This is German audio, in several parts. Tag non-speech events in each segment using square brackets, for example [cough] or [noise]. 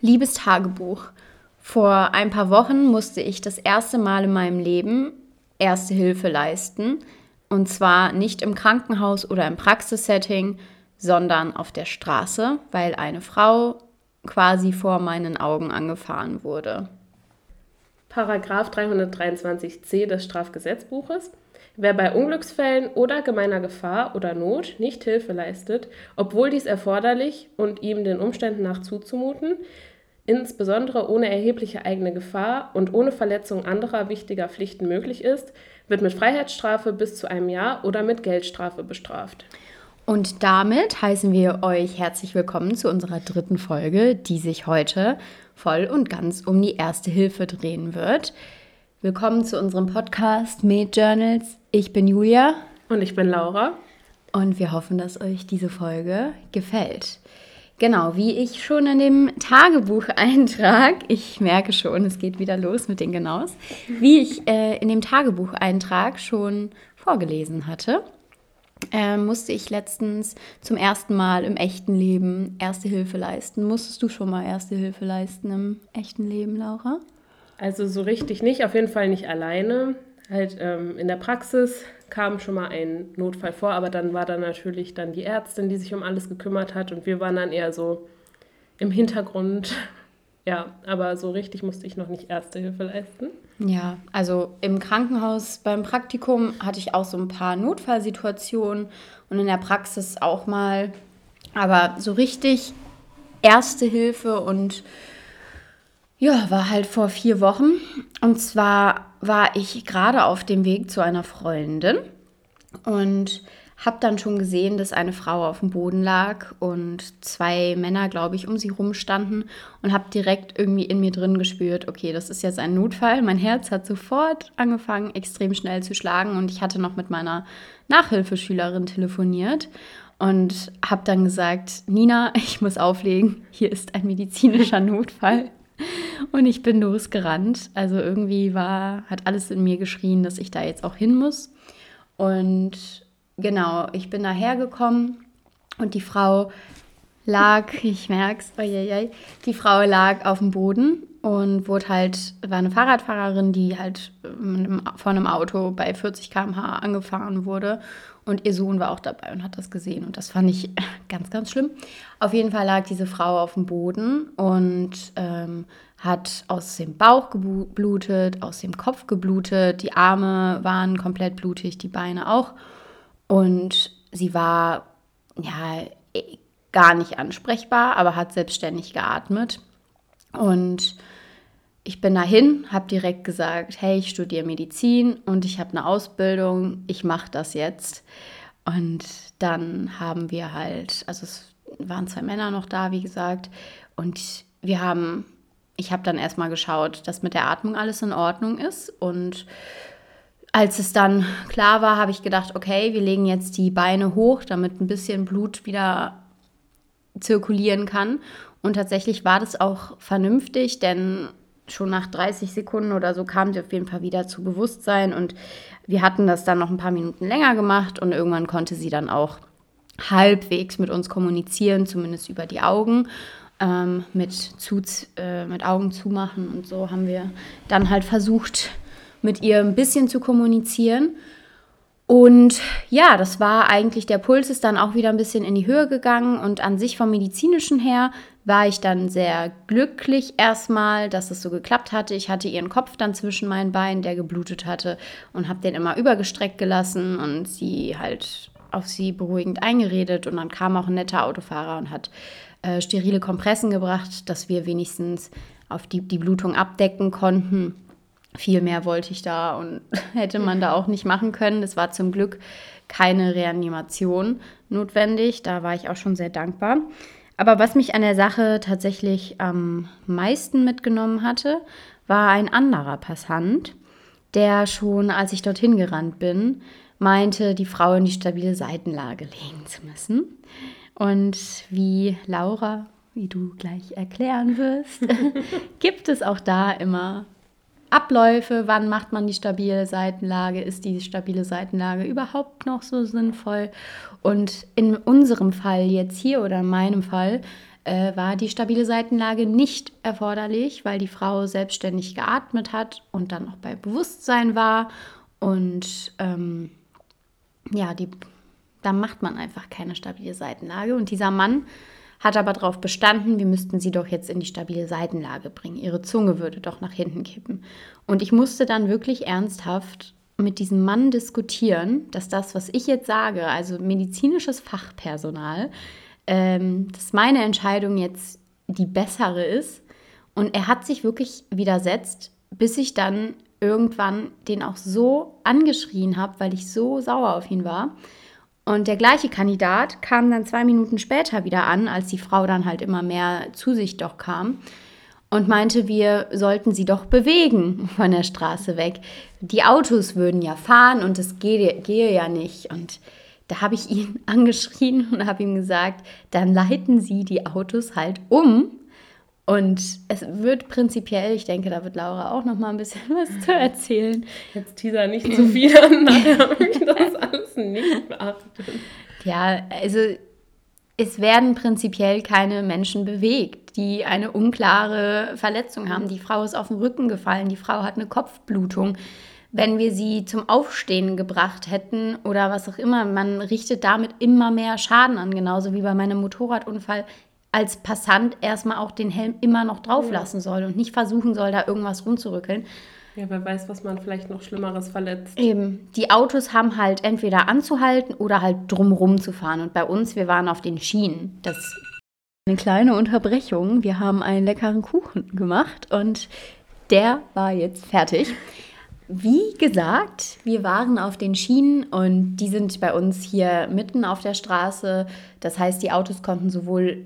Liebes Tagebuch. Vor ein paar Wochen musste ich das erste Mal in meinem Leben Erste Hilfe leisten. Und zwar nicht im Krankenhaus oder im Praxissetting, sondern auf der Straße, weil eine Frau quasi vor meinen Augen angefahren wurde. Paragraph 323c des Strafgesetzbuches. Wer bei Unglücksfällen oder gemeiner Gefahr oder Not nicht Hilfe leistet, obwohl dies erforderlich und ihm den Umständen nach zuzumuten, insbesondere ohne erhebliche eigene Gefahr und ohne Verletzung anderer wichtiger Pflichten möglich ist, wird mit Freiheitsstrafe bis zu einem Jahr oder mit Geldstrafe bestraft. Und damit heißen wir euch herzlich willkommen zu unserer dritten Folge, die sich heute voll und ganz um die Erste Hilfe drehen wird. Willkommen zu unserem Podcast Made Journals. Ich bin Julia. Und ich bin Laura. Und wir hoffen, dass euch diese Folge gefällt. Genau, wie ich schon in dem Tagebucheintrag, ich merke schon, es geht wieder los mit den Genaus, wie ich äh, in dem Tagebucheintrag schon vorgelesen hatte, äh, musste ich letztens zum ersten Mal im echten Leben Erste Hilfe leisten. Musstest du schon mal Erste Hilfe leisten im echten Leben, Laura? Also so richtig nicht, auf jeden Fall nicht alleine. Halt ähm, in der Praxis kam schon mal ein Notfall vor, aber dann war da natürlich dann die Ärztin, die sich um alles gekümmert hat und wir waren dann eher so im Hintergrund. [laughs] Ja, aber so richtig musste ich noch nicht Erste Hilfe leisten. Ja, also im Krankenhaus beim Praktikum hatte ich auch so ein paar Notfallsituationen und in der Praxis auch mal. Aber so richtig Erste Hilfe und ja, war halt vor vier Wochen. Und zwar war ich gerade auf dem Weg zu einer Freundin und habe dann schon gesehen, dass eine Frau auf dem Boden lag und zwei Männer, glaube ich, um sie rumstanden und habe direkt irgendwie in mir drin gespürt, okay, das ist jetzt ein Notfall. Mein Herz hat sofort angefangen, extrem schnell zu schlagen und ich hatte noch mit meiner Nachhilfeschülerin telefoniert und habe dann gesagt, Nina, ich muss auflegen, hier ist ein medizinischer Notfall. Und ich bin losgerannt. Also irgendwie war, hat alles in mir geschrien, dass ich da jetzt auch hin muss. Und genau, ich bin daher gekommen und die Frau lag, [laughs] ich merk's, die Frau lag auf dem Boden und wurde halt, war eine Fahrradfahrerin, die halt von einem Auto bei 40 km/h angefahren wurde und ihr Sohn war auch dabei und hat das gesehen. Und das fand ich [laughs] ganz, ganz schlimm. Auf jeden Fall lag diese Frau auf dem Boden und ähm, hat aus dem Bauch geblutet, aus dem Kopf geblutet. Die Arme waren komplett blutig, die Beine auch. Und sie war ja gar nicht ansprechbar, aber hat selbstständig geatmet. Und ich bin dahin, habe direkt gesagt, hey, ich studiere Medizin und ich habe eine Ausbildung, ich mache das jetzt. Und dann haben wir halt, also es waren zwei Männer noch da, wie gesagt, und wir haben, ich habe dann erstmal geschaut, dass mit der Atmung alles in Ordnung ist. Und als es dann klar war, habe ich gedacht, okay, wir legen jetzt die Beine hoch, damit ein bisschen Blut wieder zirkulieren kann. Und tatsächlich war das auch vernünftig, denn schon nach 30 Sekunden oder so kam sie auf jeden Fall wieder zu Bewusstsein und wir hatten das dann noch ein paar Minuten länger gemacht und irgendwann konnte sie dann auch halbwegs mit uns kommunizieren, zumindest über die Augen. Ähm, mit, zu, äh, mit Augen zumachen und so haben wir dann halt versucht, mit ihr ein bisschen zu kommunizieren. Und ja, das war eigentlich, der Puls ist dann auch wieder ein bisschen in die Höhe gegangen und an sich vom medizinischen her war ich dann sehr glücklich erstmal, dass es so geklappt hatte. Ich hatte ihren Kopf dann zwischen meinen Beinen, der geblutet hatte und habe den immer übergestreckt gelassen und sie halt auf sie beruhigend eingeredet und dann kam auch ein netter Autofahrer und hat äh, sterile Kompressen gebracht, dass wir wenigstens auf die, die Blutung abdecken konnten viel mehr wollte ich da und [laughs] hätte man da auch nicht machen können. Es war zum Glück keine Reanimation notwendig. Da war ich auch schon sehr dankbar. Aber was mich an der Sache tatsächlich am meisten mitgenommen hatte, war ein anderer Passant, der schon, als ich dorthin gerannt bin, meinte, die Frau in die stabile Seitenlage legen zu müssen. Und wie Laura, wie du gleich erklären wirst, [laughs] gibt es auch da immer Abläufe, wann macht man die stabile Seitenlage, ist die stabile Seitenlage überhaupt noch so sinnvoll? Und in unserem Fall jetzt hier oder in meinem Fall äh, war die stabile Seitenlage nicht erforderlich, weil die Frau selbstständig geatmet hat und dann auch bei Bewusstsein war. Und ähm, ja, die, da macht man einfach keine stabile Seitenlage. Und dieser Mann hat aber darauf bestanden, wir müssten sie doch jetzt in die stabile Seitenlage bringen. Ihre Zunge würde doch nach hinten kippen. Und ich musste dann wirklich ernsthaft mit diesem Mann diskutieren, dass das, was ich jetzt sage, also medizinisches Fachpersonal, ähm, dass meine Entscheidung jetzt die bessere ist. Und er hat sich wirklich widersetzt, bis ich dann irgendwann den auch so angeschrien habe, weil ich so sauer auf ihn war. Und der gleiche Kandidat kam dann zwei Minuten später wieder an, als die Frau dann halt immer mehr zu sich doch kam und meinte, wir sollten sie doch bewegen [laughs] von der Straße weg. Die Autos würden ja fahren und es gehe, gehe ja nicht. Und da habe ich ihn [laughs] angeschrien und habe ihm gesagt, dann leiten Sie die Autos halt um. Und es wird prinzipiell, ich denke, da wird Laura auch noch mal ein bisschen [laughs] was zu erzählen. Jetzt teaser nicht zu viel an, nachher habe ich das nicht beachtet. Ja, also es werden prinzipiell keine Menschen bewegt, die eine unklare Verletzung haben. Die Frau ist auf den Rücken gefallen, die Frau hat eine Kopfblutung wenn wir sie zum Aufstehen gebracht hätten oder was auch immer. Man richtet damit immer mehr Schaden an, genauso wie bei meinem Motorradunfall als Passant erstmal auch den Helm immer noch drauf lassen soll und nicht versuchen soll, da irgendwas rumzurückeln. Ja, wer weiß, was man vielleicht noch Schlimmeres verletzt. Eben. Die Autos haben halt entweder anzuhalten oder halt drumrum zu fahren. Und bei uns, wir waren auf den Schienen. Das eine kleine Unterbrechung. Wir haben einen leckeren Kuchen gemacht und der war jetzt fertig. Wie gesagt, wir waren auf den Schienen und die sind bei uns hier mitten auf der Straße. Das heißt, die Autos konnten sowohl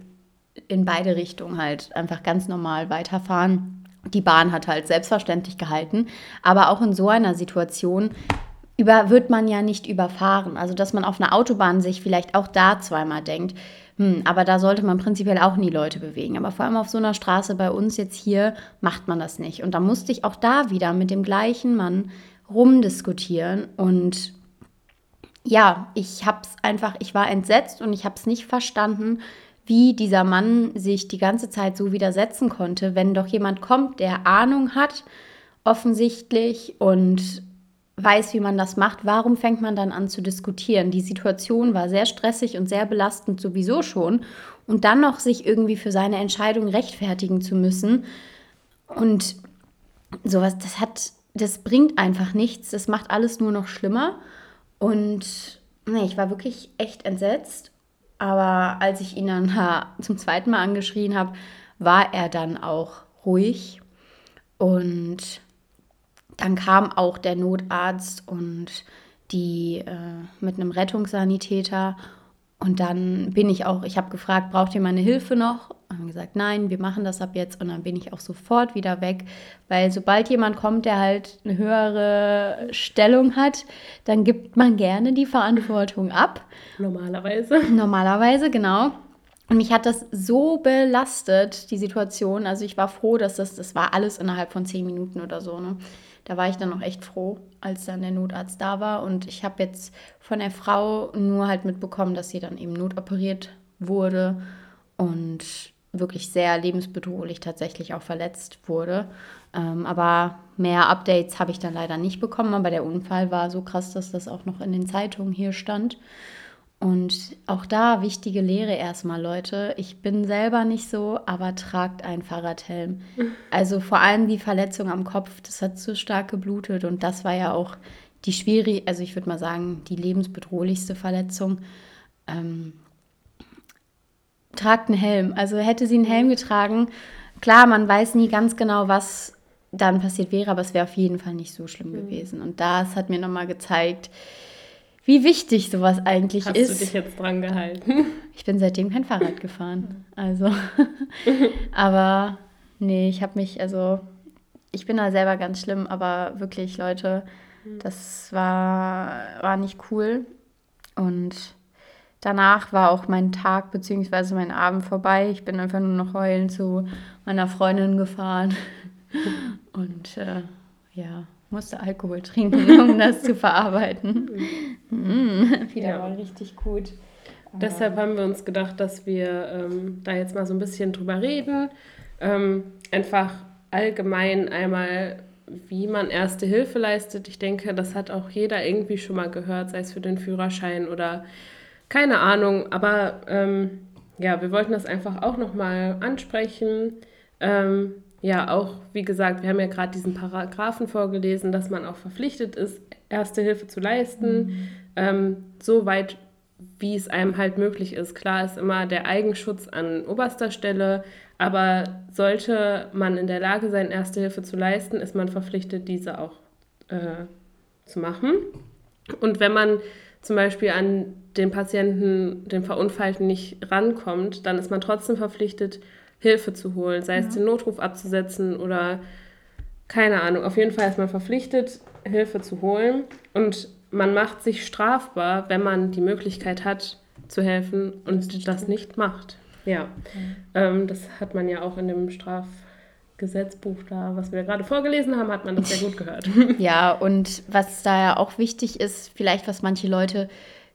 in beide Richtungen halt einfach ganz normal weiterfahren. Die Bahn hat halt selbstverständlich gehalten. Aber auch in so einer Situation über, wird man ja nicht überfahren. Also, dass man auf einer Autobahn sich vielleicht auch da zweimal denkt, hm, aber da sollte man prinzipiell auch nie Leute bewegen. Aber vor allem auf so einer Straße bei uns jetzt hier macht man das nicht. Und da musste ich auch da wieder mit dem gleichen Mann rumdiskutieren. Und ja, ich habe es einfach, ich war entsetzt und ich habe es nicht verstanden, wie dieser Mann sich die ganze Zeit so widersetzen konnte, wenn doch jemand kommt, der Ahnung hat, offensichtlich und weiß, wie man das macht, warum fängt man dann an zu diskutieren? Die Situation war sehr stressig und sehr belastend sowieso schon. Und dann noch sich irgendwie für seine Entscheidung rechtfertigen zu müssen. Und sowas, das hat, das bringt einfach nichts. Das macht alles nur noch schlimmer. Und nee, ich war wirklich echt entsetzt. Aber als ich ihn dann zum zweiten Mal angeschrien habe, war er dann auch ruhig. Und dann kam auch der Notarzt und die äh, mit einem Rettungssanitäter. Und dann bin ich auch, ich habe gefragt, braucht ihr meine Hilfe noch? Haben gesagt, nein, wir machen das ab jetzt. Und dann bin ich auch sofort wieder weg, weil sobald jemand kommt, der halt eine höhere Stellung hat, dann gibt man gerne die Verantwortung ab. Normalerweise. Normalerweise, genau. Und mich hat das so belastet, die Situation. Also ich war froh, dass das, das war alles innerhalb von zehn Minuten oder so. Ne? da war ich dann auch echt froh, als dann der Notarzt da war. Und ich habe jetzt von der Frau nur halt mitbekommen, dass sie dann eben notoperiert wurde und wirklich sehr lebensbedrohlich tatsächlich auch verletzt wurde. Ähm, aber mehr Updates habe ich dann leider nicht bekommen. Aber der Unfall war so krass, dass das auch noch in den Zeitungen hier stand. Und auch da wichtige Lehre erstmal, Leute. Ich bin selber nicht so, aber tragt einen Fahrradhelm. [laughs] Also vor allem die Verletzung am Kopf, das hat zu stark geblutet und das war ja auch die schwierige, also ich würde mal sagen, die lebensbedrohlichste Verletzung. Ähm, tragt einen Helm. Also hätte sie einen Helm getragen, klar, man weiß nie ganz genau, was dann passiert wäre, aber es wäre auf jeden Fall nicht so schlimm mhm. gewesen. Und das hat mir nochmal gezeigt, wie wichtig sowas eigentlich Hast ist. Hast du dich jetzt dran gehalten? [laughs] Ich bin seitdem kein Fahrrad gefahren. Also, [laughs] aber nee, ich habe mich, also, ich bin da selber ganz schlimm, aber wirklich, Leute, das war, war nicht cool. Und danach war auch mein Tag bzw. mein Abend vorbei. Ich bin einfach nur noch heulen zu meiner Freundin gefahren. [laughs] Und äh, ja, musste Alkohol trinken, um [laughs] das zu verarbeiten. Mm, wieder ja. mal richtig gut. Deshalb haben wir uns gedacht, dass wir ähm, da jetzt mal so ein bisschen drüber reden. Ähm, einfach allgemein einmal, wie man erste Hilfe leistet. Ich denke, das hat auch jeder irgendwie schon mal gehört, sei es für den Führerschein oder keine Ahnung. Aber ähm, ja, wir wollten das einfach auch nochmal ansprechen. Ähm, ja, auch wie gesagt, wir haben ja gerade diesen Paragraphen vorgelesen, dass man auch verpflichtet ist, erste Hilfe zu leisten. Mhm. Ähm, so weit wie es einem halt möglich ist. Klar ist immer der Eigenschutz an oberster Stelle, aber sollte man in der Lage sein, Erste Hilfe zu leisten, ist man verpflichtet, diese auch äh, zu machen. Und wenn man zum Beispiel an den Patienten, den Verunfallten nicht rankommt, dann ist man trotzdem verpflichtet, Hilfe zu holen, sei ja. es den Notruf abzusetzen oder keine Ahnung. Auf jeden Fall ist man verpflichtet, Hilfe zu holen. Und man macht sich strafbar, wenn man die Möglichkeit hat, zu helfen und das, nicht macht. Ja, mhm. ähm, das hat man ja auch in dem Strafgesetzbuch da, was wir gerade vorgelesen haben, hat man das sehr gut gehört. [laughs] ja, und was da ja auch wichtig ist, vielleicht was manche Leute,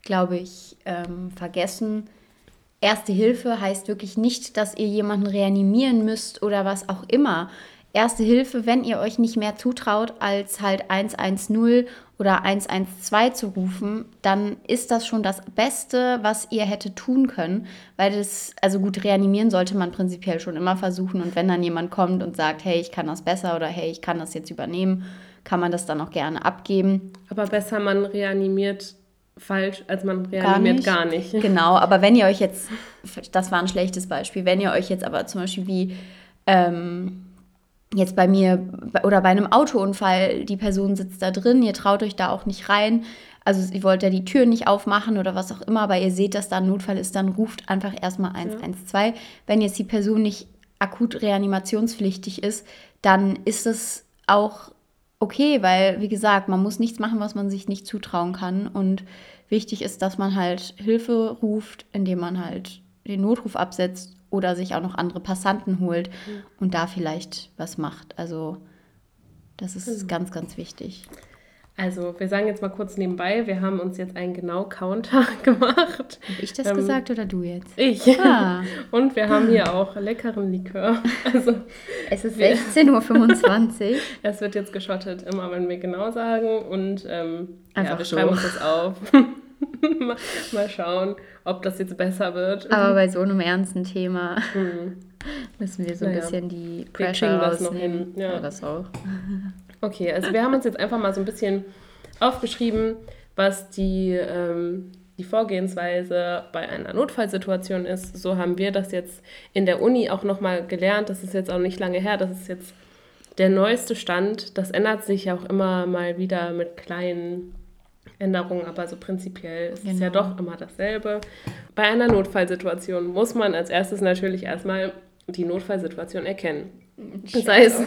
glaube ich, ähm, vergessen, Erste Hilfe heißt wirklich nicht, dass ihr jemanden reanimieren müsst oder was auch immer. Erste Hilfe, wenn ihr euch nicht mehr zutraut, als halt 110 oder 112 zu rufen, dann ist das schon das Beste, was ihr hätte tun können, weil das, also gut, reanimieren sollte man prinzipiell schon immer versuchen und wenn dann jemand kommt und sagt, hey, ich kann das besser oder hey, ich kann das jetzt übernehmen, kann man das dann auch gerne abgeben. Aber besser man reanimiert falsch, als man reanimiert gar nicht. Gar nicht. [laughs] Genau, aber wenn ihr euch jetzt, das war ein schlechtes Beispiel, wenn ihr euch jetzt aber zum Beispiel wie, ähm, jetzt bei mir oder bei einem Autounfall, die Person sitzt da drin, ihr traut euch da auch nicht rein. Also ihr wollt ja die Tür nicht aufmachen oder was auch immer, aber ihr seht, dass da ein Notfall ist, dann ruft einfach erstmal 112. Ja. Wenn jetzt die Person nicht akut reanimationspflichtig ist, dann ist es auch okay, weil, wie gesagt, man muss nichts machen, was man sich nicht zutrauen kann. Und wichtig ist, dass man halt Hilfe ruft, indem man halt den Notruf absetzt oder sich auch noch andere Passanten holt mhm. und da vielleicht was macht. Also das ist mhm. ganz, ganz wichtig. Also, wir sagen jetzt mal kurz nebenbei, wir haben uns jetzt einen Genau-Counter [laughs] gemacht. Habe ich das ähm, gesagt oder du jetzt? Ich. Ah. [laughs] Und wir haben hier auch leckeren Likör. [laughs] Also, es ist 16.25 Uhr. es wird jetzt geschottet, immer wenn wir genau sagen. Und ähm, Einfach ja, wir so. schreiben uns das auf. mal, schauen, ob das jetzt besser wird. Aber bei so einem ernsten Thema hm. müssen wir so ein naja. bisschen die Pressure wir rausnehmen. Noch hin. Ja. ja, das auch. Okay, also wir haben uns jetzt einfach mal so ein bisschen aufgeschrieben, was die, ähm, die Vorgehensweise bei einer Notfallsituation ist. So haben wir das jetzt in der Uni auch nochmal gelernt. Das ist jetzt auch nicht lange her. Das ist jetzt der neueste Stand. Das ändert sich auch immer mal wieder mit kleinen Änderungen, aber so prinzipiell ist genau. es ja genau. doch immer dasselbe. Bei einer Notfallsituation muss man als erstes natürlich erstmal die Notfallsituation erkennen. Sei es,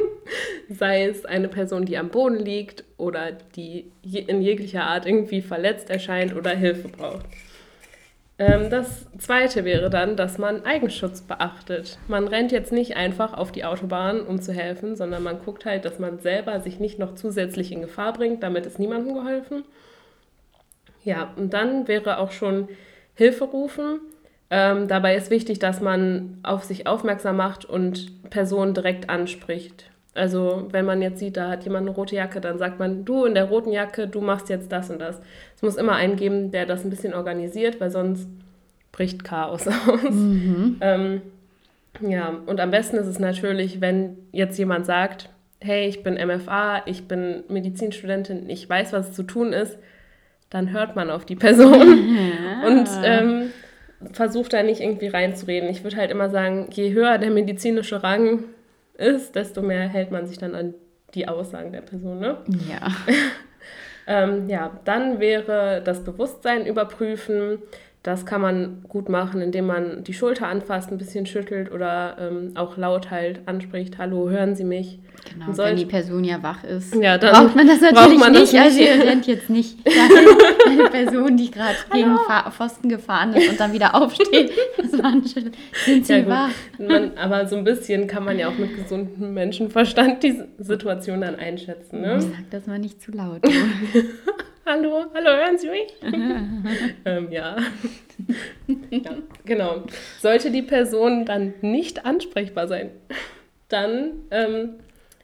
[laughs] sei es eine Person, die am Boden liegt oder die in jeglicher Art irgendwie verletzt erscheint oder Hilfe braucht. Ähm, das zweite wäre dann, dass man Eigenschutz beachtet. Man rennt jetzt nicht einfach auf die Autobahn, um zu helfen, sondern man guckt halt, dass man selber sich nicht noch zusätzlich in Gefahr bringt. Damit ist niemandem geholfen. Ja, und dann wäre auch schon Hilfe rufen. Ähm, dabei ist wichtig, dass man auf sich aufmerksam macht und Personen direkt anspricht. Also wenn man jetzt sieht, da hat jemand eine rote Jacke, dann sagt man, du in der roten Jacke, du machst jetzt das und das. Es muss immer einen geben, der das ein bisschen organisiert, weil sonst bricht Chaos [laughs] aus. Mhm. Ähm, ja, und am besten ist es natürlich, wenn jetzt jemand sagt, hey, ich bin MFA, ich bin Medizinstudentin, ich weiß, was zu tun ist, dann hört man auf die Person [laughs] ja. und ähm, versucht da nicht irgendwie reinzureden. Ich würde halt immer sagen, je höher der medizinische Rang, ist, desto mehr hält man sich dann an die Aussagen der Person. Ne? Ja. [laughs] ähm, ja, dann wäre das Bewusstsein überprüfen. Das kann man gut machen, indem man die Schulter anfasst, ein bisschen schüttelt oder ähm, auch laut halt anspricht, hallo, hören Sie mich. Genau, sollte, wenn die Person ja wach ist, ja, dann braucht man das natürlich man nicht. Das nicht. Also ihr rennt jetzt nicht [laughs] eine Person, die gerade gegen Pfosten gefahren ist und dann wieder aufsteht. Das war ein Sind Sie ja, wach? Man, aber so ein bisschen kann man ja auch mit gesundem Menschenverstand die Situation dann einschätzen. Ne? Sag das mal nicht zu laut. [laughs] hallo, hallo, hören Sie mich? [laughs] ähm, ja. ja. Genau. Sollte die Person dann nicht ansprechbar sein, dann ähm,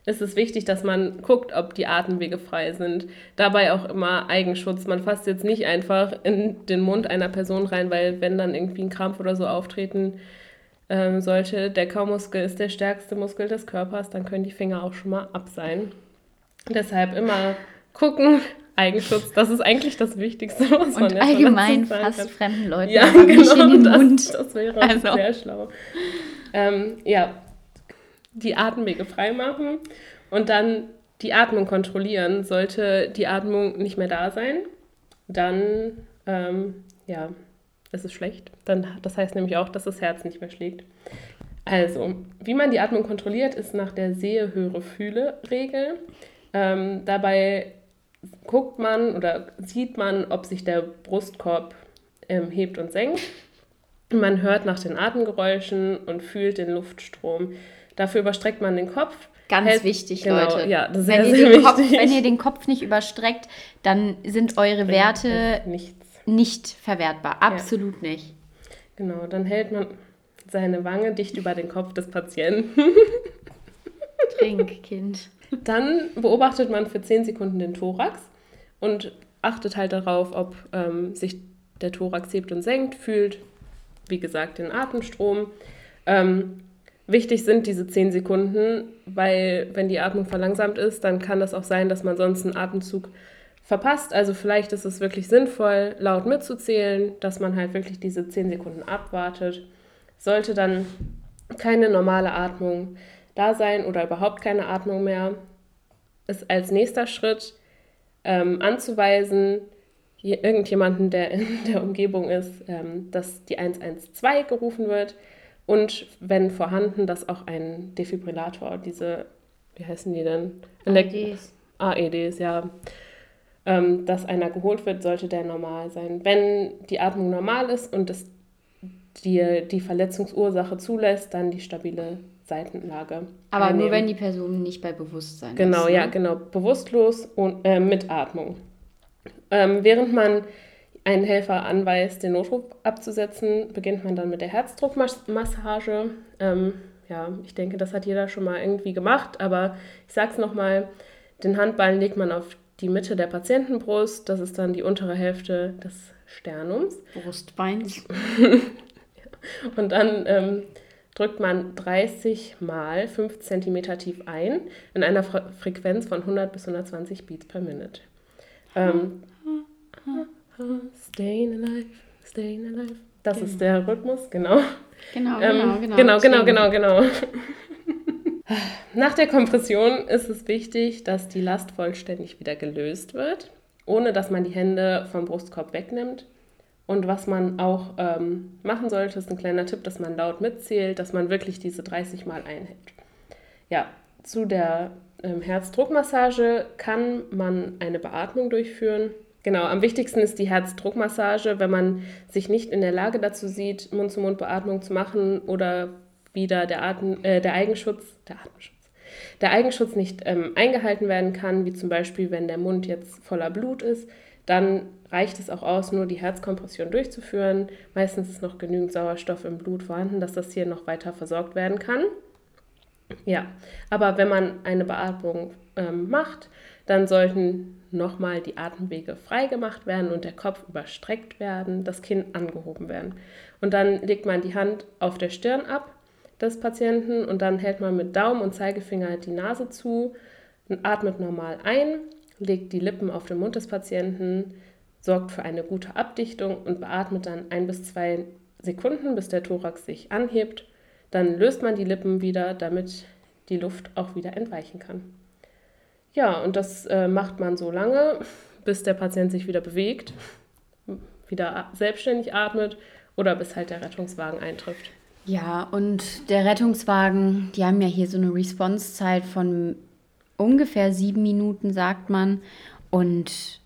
ist es wichtig, dass man guckt, ob die Atemwege frei sind. Dabei auch immer Eigenschutz. Man fasst jetzt nicht einfach in den Mund einer Person rein, weil wenn dann irgendwie ein Krampf oder so auftreten ähm, sollte, der Kaumuskel ist der stärkste Muskel des Körpers, dann können die Finger auch schon mal ab sein. Deshalb immer gucken, Eigenschutz, das ist eigentlich das Wichtigste, was man Und allgemein fast fremden Leuten ja, genau, nicht in den das, Mund. Das wäre also. sehr schlau. Ähm, ja, die Atemwege freimachen und dann die Atmung kontrollieren. Sollte die Atmung nicht mehr da sein, dann ähm, ja, ist es schlecht. Dann, das heißt nämlich auch, dass das Herz nicht mehr schlägt. Also, wie man die Atmung kontrolliert, ist nach der Sehe, Höre, Fühle-Regel. Ähm, dabei guckt man oder sieht man, ob sich der Brustkorb ähm, hebt und senkt. Man hört nach den Atemgeräuschen und fühlt den Luftstrom. Dafür überstreckt man den Kopf. Ganz hält, wichtig, genau, Leute. Ja, das ist wenn, sehr, ihr sehr Kopf, wenn ihr den Kopf nicht überstreckt, dann sind eure Werte nicht verwertbar. Absolut ja. nicht. Genau, dann hält man seine Wange dicht über den Kopf des Patienten. Trink, Kind. Dann beobachtet man für 10 Sekunden den Thorax und achtet halt darauf, ob ähm, sich der Thorax hebt und senkt, fühlt, wie gesagt, den Atemstrom. Ähm, wichtig sind diese 10 Sekunden, weil wenn die Atmung verlangsamt ist, dann kann das auch sein, dass man sonst einen Atemzug verpasst. Also vielleicht ist es wirklich sinnvoll, laut mitzuzählen, dass man halt wirklich diese 10 Sekunden abwartet. Sollte dann keine normale Atmung da sein oder überhaupt keine Atmung mehr, ist als nächster Schritt ähm, anzuweisen, irgendjemanden, der in [laughs] der Umgebung ist, ähm, dass die 112 gerufen wird und wenn vorhanden, dass auch ein Defibrillator, diese, wie heißen die denn? AEDs. AEDs, ja. Ähm, dass einer geholt wird, sollte der normal sein. Wenn die Atmung normal ist und das die, die Verletzungsursache zulässt, dann die stabile Seitenlage. Aber einnehmen. nur wenn die Person nicht bei Bewusstsein genau, ist. Genau, ne? ja, genau. Bewusstlos und äh, mit Atmung. Ähm, während man einen Helfer anweist, den Notruf abzusetzen, beginnt man dann mit der Herzdruckmassage. Ähm, ja, ich denke, das hat jeder schon mal irgendwie gemacht, aber ich sage es nochmal, den Handballen legt man auf die Mitte der Patientenbrust, das ist dann die untere Hälfte des Sternums. Brustbeins. [laughs] Und dann ähm, drückt man 30 mal 5 cm tief ein in einer Fre Frequenz von 100 bis 120 Beats per Minute. Ähm, staying alive, staying alive. Das genau. ist der Rhythmus, genau. Genau, ähm, genau, genau. Genau, genau, genau, genau. Nach der Kompression ist es wichtig, dass die Last vollständig wieder gelöst wird, ohne dass man die Hände vom Brustkorb wegnimmt. Und was man auch ähm, machen sollte, ist ein kleiner Tipp, dass man laut mitzählt, dass man wirklich diese 30 Mal einhält. Ja, zu der ähm, Herzdruckmassage kann man eine Beatmung durchführen. Genau, am wichtigsten ist die Herzdruckmassage, wenn man sich nicht in der Lage dazu sieht, Mund-zu-Mund-Beatmung zu machen oder wieder der, Atem, äh, der Eigenschutz, der Atemschutz, der Eigenschutz nicht ähm, eingehalten werden kann, wie zum Beispiel, wenn der Mund jetzt voller Blut ist, dann reicht es auch aus, nur die Herzkompression durchzuführen. Meistens ist noch genügend Sauerstoff im Blut vorhanden, dass das hier noch weiter versorgt werden kann. Ja, aber wenn man eine Beatmung ähm, macht, dann sollten nochmal die Atemwege frei gemacht werden und der Kopf überstreckt werden, das Kinn angehoben werden. Und dann legt man die Hand auf der Stirn ab des Patienten und dann hält man mit Daumen und Zeigefinger die Nase zu und atmet normal ein, legt die Lippen auf den Mund des Patienten, sorgt für eine gute Abdichtung und beatmet dann ein bis zwei Sekunden, bis der Thorax sich anhebt. Dann löst man die Lippen wieder, damit die Luft auch wieder entweichen kann. Ja, und das äh, macht man so lange, bis der Patient sich wieder bewegt, wieder selbstständig atmet oder bis halt der Rettungswagen eintrifft. Ja, und der Rettungswagen, die haben ja hier so eine Response-Zeit von ungefähr sieben Minuten, sagt man. Und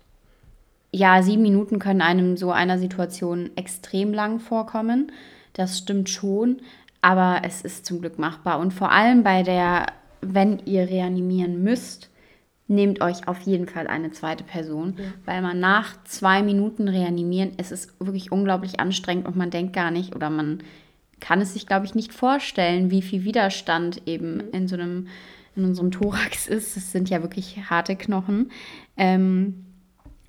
ja, sieben Minuten können einem so einer Situation extrem lang vorkommen. Das stimmt schon, aber es ist zum Glück machbar. Und vor allem bei der, wenn ihr reanimieren müsst, nehmt euch auf jeden Fall eine zweite Person, ja. weil man nach zwei Minuten reanimieren, es ist wirklich unglaublich anstrengend und man denkt gar nicht oder man kann es sich, glaube ich, nicht vorstellen, wie viel Widerstand eben mhm. in so einem, in unserem Thorax ist. Das sind ja wirklich harte Knochen. Ähm,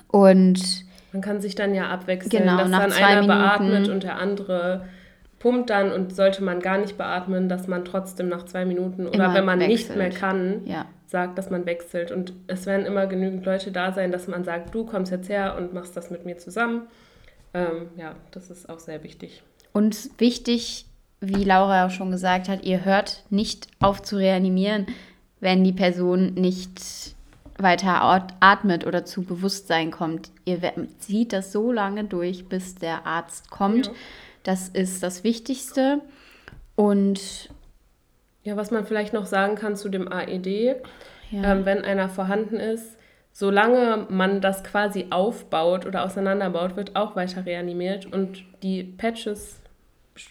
und man kann sich dann ja abwechseln, genau, dass dann einer Minuten, beatmet und der andere pumpt dann und sollte man gar nicht beatmen, dass man trotzdem nach zwei Minuten oder wenn man wechselt. nicht mehr kann, ja. sagt, dass man wechselt. Und es werden immer genügend Leute da sein, dass man sagt, du kommst jetzt her und machst das mit mir zusammen. Ähm, ja, das ist auch sehr wichtig. Und wichtig, wie Laura auch schon gesagt hat, ihr hört nicht auf zu reanimieren, wenn die Person nicht weiter atmet oder zu Bewusstsein kommt. Ihr zieht das so lange durch, bis der Arzt kommt. Ja. Das ist das Wichtigste. Und ja, was man vielleicht noch sagen kann zu dem AED, ja. ähm, wenn einer vorhanden ist, solange man das quasi aufbaut oder auseinanderbaut, wird auch weiter reanimiert und die Patches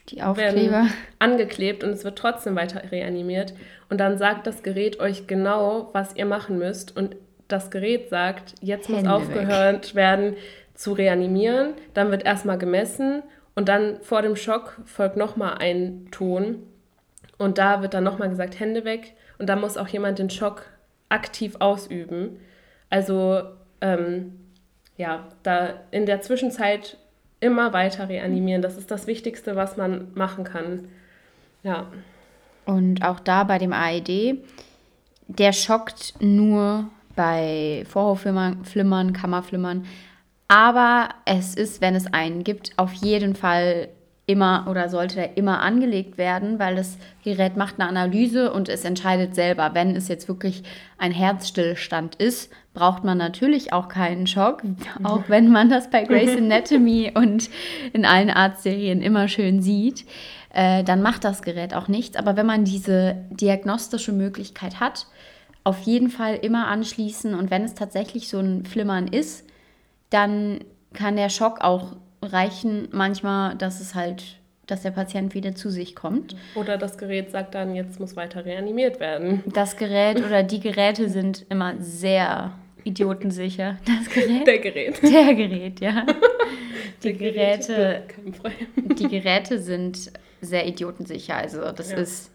die werden angeklebt und es wird trotzdem weiter reanimiert. Und dann sagt das Gerät euch genau, was ihr machen müsst. Und das Gerät sagt, jetzt Hände muss aufgehört weg. werden zu reanimieren. Dann wird erstmal gemessen und dann vor dem Schock folgt nochmal ein Ton. Und da wird dann nochmal gesagt, Hände weg. Und da muss auch jemand den Schock aktiv ausüben. Also ähm, ja, da in der Zwischenzeit immer weiter reanimieren. Das ist das Wichtigste, was man machen kann. Ja. Und auch da bei dem AED, der schockt nur bei Vorhofflimmern, Kammerflimmern, aber es ist, wenn es einen gibt, auf jeden Fall immer oder sollte er immer angelegt werden, weil das Gerät macht eine Analyse und es entscheidet selber. Wenn es jetzt wirklich ein Herzstillstand ist, braucht man natürlich auch keinen Schock, [laughs] auch wenn man das bei Grey's [laughs] Anatomy und in allen Arztserien immer schön sieht. Äh, dann macht das Gerät auch nichts. Aber wenn man diese diagnostische Möglichkeit hat, auf jeden Fall immer anschließen und wenn es tatsächlich so ein Flimmern ist, dann kann der Schock auch reichen manchmal, dass es halt, dass der Patient wieder zu sich kommt. Oder das Gerät sagt dann, jetzt muss weiter reanimiert werden. Das Gerät oder die Geräte sind immer sehr idiotensicher. Das Gerät? Der Gerät. Der Gerät, ja. [laughs] Die Geräte, die Geräte sind sehr idiotensicher. Also das ja. ist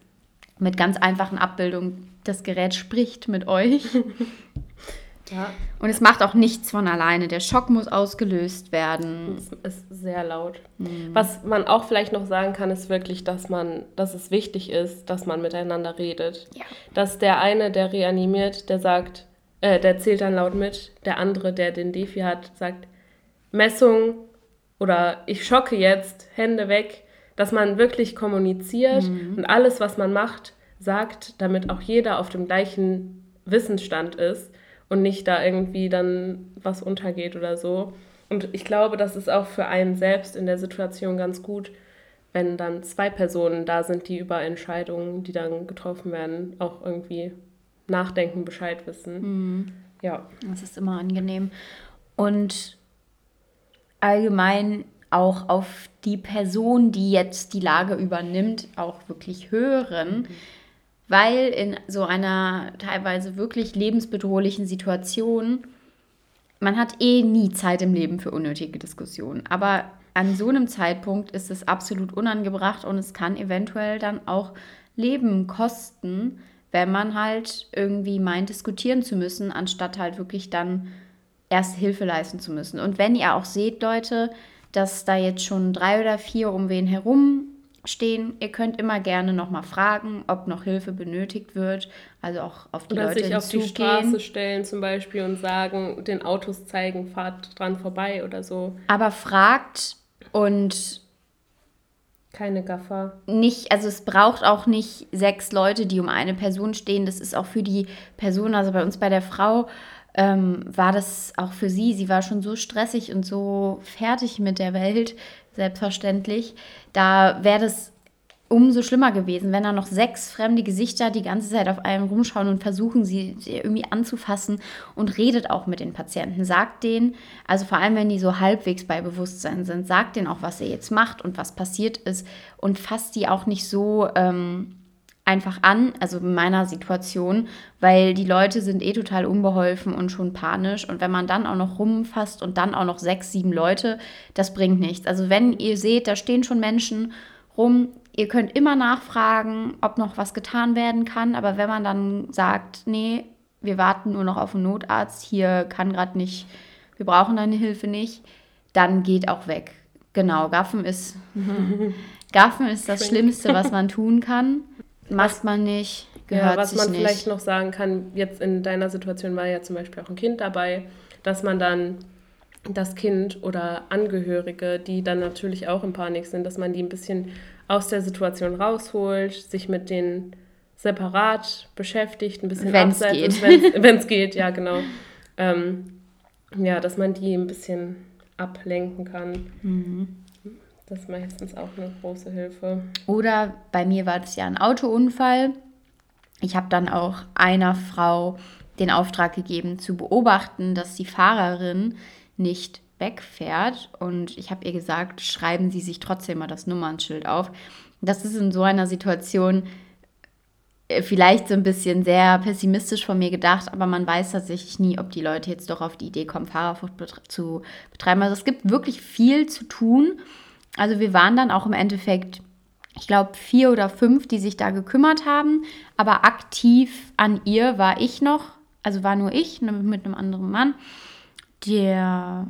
mit ganz einfachen Abbildungen, das Gerät spricht mit euch. [laughs] Ja. Und es macht auch nichts von alleine. Der Schock muss ausgelöst werden. Es ist sehr laut. Mhm. Was man auch vielleicht noch sagen kann, ist wirklich, dass man, dass es wichtig ist, dass man miteinander redet. Ja. Dass der eine, der reanimiert, der sagt, äh, der zählt dann laut mit, der andere, der den Defi hat, sagt, Messung oder ich schocke jetzt, Hände weg, dass man wirklich kommuniziert mhm. und alles, was man macht, sagt, damit auch jeder auf dem gleichen Wissensstand ist und nicht da irgendwie dann was untergeht oder so. Und ich glaube, das ist auch für einen selbst in der Situation ganz gut, wenn dann zwei Personen da sind, die über Entscheidungen, die dann getroffen werden, auch irgendwie nachdenken, Bescheid wissen. Mhm. Ja. Das ist immer angenehm. Und allgemein auch auf die Person, die jetzt die Lage übernimmt, auch wirklich hören. Mhm weil in so einer teilweise wirklich lebensbedrohlichen Situation, man hat eh nie Zeit im Leben für unnötige Diskussionen. Aber an so einem Zeitpunkt ist es absolut unangebracht und es kann eventuell dann auch Leben kosten, wenn man halt irgendwie meint, diskutieren zu müssen, anstatt halt wirklich dann erst Hilfe leisten zu müssen. Und wenn ihr auch seht, Leute, dass da jetzt schon drei oder vier um wen herum stehen. Ihr könnt immer gerne nochmal fragen, ob noch Hilfe benötigt wird. Also auch auf die Oder Leute sich auf die Straße stellen zum Beispiel und sagen, den Autos zeigen, fahrt dran vorbei oder so. Aber fragt und keine Gaffer. Nicht, also es braucht auch nicht sechs Leute, die um eine Person stehen. Das ist auch für die Person, also bei uns bei der Frau ähm, war das auch für sie. Sie war schon so stressig und so fertig mit der Welt, selbstverständlich. Da wäre das umso schlimmer gewesen, wenn da noch sechs fremde Gesichter die ganze Zeit auf einem rumschauen und versuchen, sie, sie, irgendwie anzufassen und redet auch mit den Patienten. Sagt denen, also vor allem wenn die so halbwegs bei Bewusstsein sind, sagt denen auch, was ihr jetzt macht und was passiert ist und fasst die auch nicht so ähm, einfach an, also in meiner Situation, weil die Leute sind eh total unbeholfen und schon panisch. Und wenn man dann auch noch rumfasst und dann auch noch sechs, sieben Leute, das bringt nichts. Also wenn ihr seht, da stehen schon Menschen rum, ihr könnt immer nachfragen, ob noch was getan werden kann. Aber wenn man dann sagt, nee, wir warten nur noch auf einen Notarzt, hier kann gerade nicht, wir brauchen deine Hilfe nicht, dann geht auch weg. Genau, Gaffen ist, [laughs] Gaffen ist das Schlimmste, was man tun kann. Macht man nicht, gehört ja, was man nicht. vielleicht noch sagen kann, jetzt in deiner Situation war ja zum Beispiel auch ein Kind dabei, dass man dann das Kind oder Angehörige, die dann natürlich auch in Panik sind, dass man die ein bisschen aus der Situation rausholt, sich mit denen separat beschäftigt, ein bisschen wenn's abseits, wenn es [laughs] geht, ja genau. Ähm, ja, dass man die ein bisschen ablenken kann. Mhm. Das ist meistens auch eine große Hilfe. Oder bei mir war das ja ein Autounfall. Ich habe dann auch einer Frau den Auftrag gegeben, zu beobachten, dass die Fahrerin nicht wegfährt. Und ich habe ihr gesagt, schreiben Sie sich trotzdem mal das Nummernschild auf. Das ist in so einer Situation äh, vielleicht so ein bisschen sehr pessimistisch von mir gedacht, aber man weiß tatsächlich nie, ob die Leute jetzt doch auf die Idee kommen, Fahrerflucht zu betreiben. Also es gibt wirklich viel zu tun. Also wir waren dann auch im Endeffekt, ich glaube, vier oder fünf, die sich da gekümmert haben, aber aktiv an ihr war ich noch, also war nur ich ne, mit einem anderen Mann, der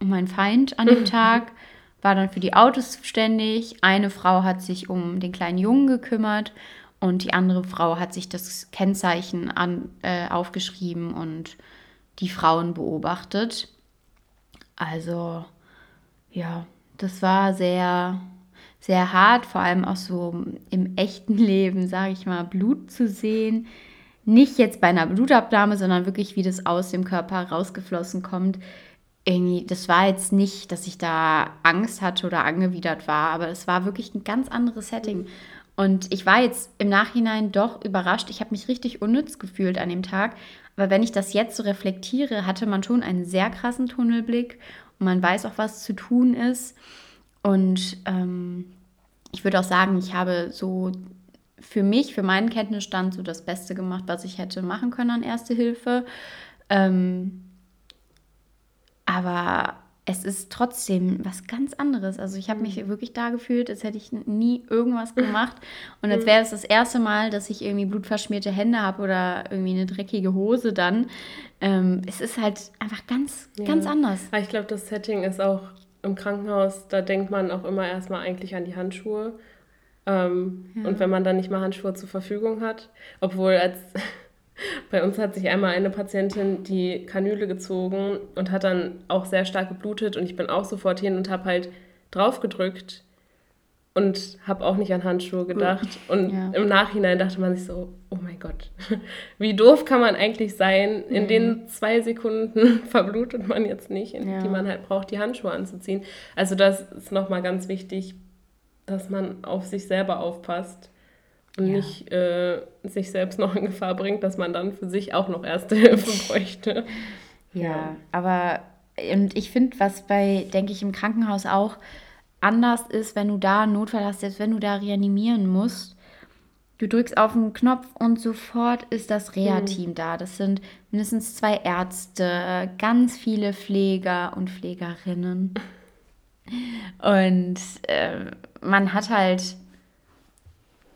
mein Feind an dem [laughs] Tag war dann für die Autos zuständig. Eine Frau hat sich um den kleinen Jungen gekümmert und die andere Frau hat sich das Kennzeichen an, äh, aufgeschrieben und die Frauen beobachtet. Also ja, das war sehr, sehr hart, vor allem auch so im echten Leben, sage ich mal, Blut zu sehen. Nicht jetzt bei einer Blutabnahme, sondern wirklich, wie das aus dem Körper rausgeflossen kommt. Irgendwie, das war jetzt nicht, dass ich da Angst hatte oder angewidert war, aber es war wirklich ein ganz anderes Setting. Und ich war jetzt im Nachhinein doch überrascht. Ich habe mich richtig unnütz gefühlt an dem Tag. Aber wenn ich das jetzt so reflektiere, hatte man schon einen sehr krassen Tunnelblick man weiß auch, was zu tun ist. Und ähm, ich würde auch sagen, ich habe so für mich, für meinen Kenntnisstand so das Beste gemacht, was ich hätte machen können an Erste Hilfe. Ähm, aber es ist trotzdem was ganz anderes. Also ich habe mich mhm. wirklich da gefühlt, als hätte ich nie irgendwas gemacht und als mhm. wäre es das erste Mal, dass ich irgendwie blutverschmierte Hände habe oder irgendwie eine dreckige Hose dann. Ähm, es ist halt einfach ganz, ja. ganz anders. ich glaube, das Setting ist auch im Krankenhaus, da denkt man auch immer erstmal eigentlich an die Handschuhe. Ähm, ja. Und wenn man dann nicht mal Handschuhe zur Verfügung hat, obwohl als bei uns hat sich einmal eine Patientin die Kanüle gezogen und hat dann auch sehr stark geblutet und ich bin auch sofort hin und habe halt drauf gedrückt und habe auch nicht an Handschuhe gedacht. Und ja. im Nachhinein dachte man sich so, oh mein Gott, [laughs] wie doof kann man eigentlich sein? In mhm. den zwei Sekunden [laughs] verblutet man jetzt nicht, in ja. die man halt braucht, die Handschuhe anzuziehen. Also das ist nochmal ganz wichtig, dass man auf sich selber aufpasst und ja. nicht äh, sich selbst noch in Gefahr bringt, dass man dann für sich auch noch Erste [laughs] Hilfe bräuchte. Ja, ja. aber und ich finde, was bei, denke ich, im Krankenhaus auch anders ist, wenn du da einen Notfall hast, selbst wenn du da reanimieren musst, du drückst auf den Knopf und sofort ist das Reha-Team mhm. da. Das sind mindestens zwei Ärzte, ganz viele Pfleger und Pflegerinnen. Und äh, man hat halt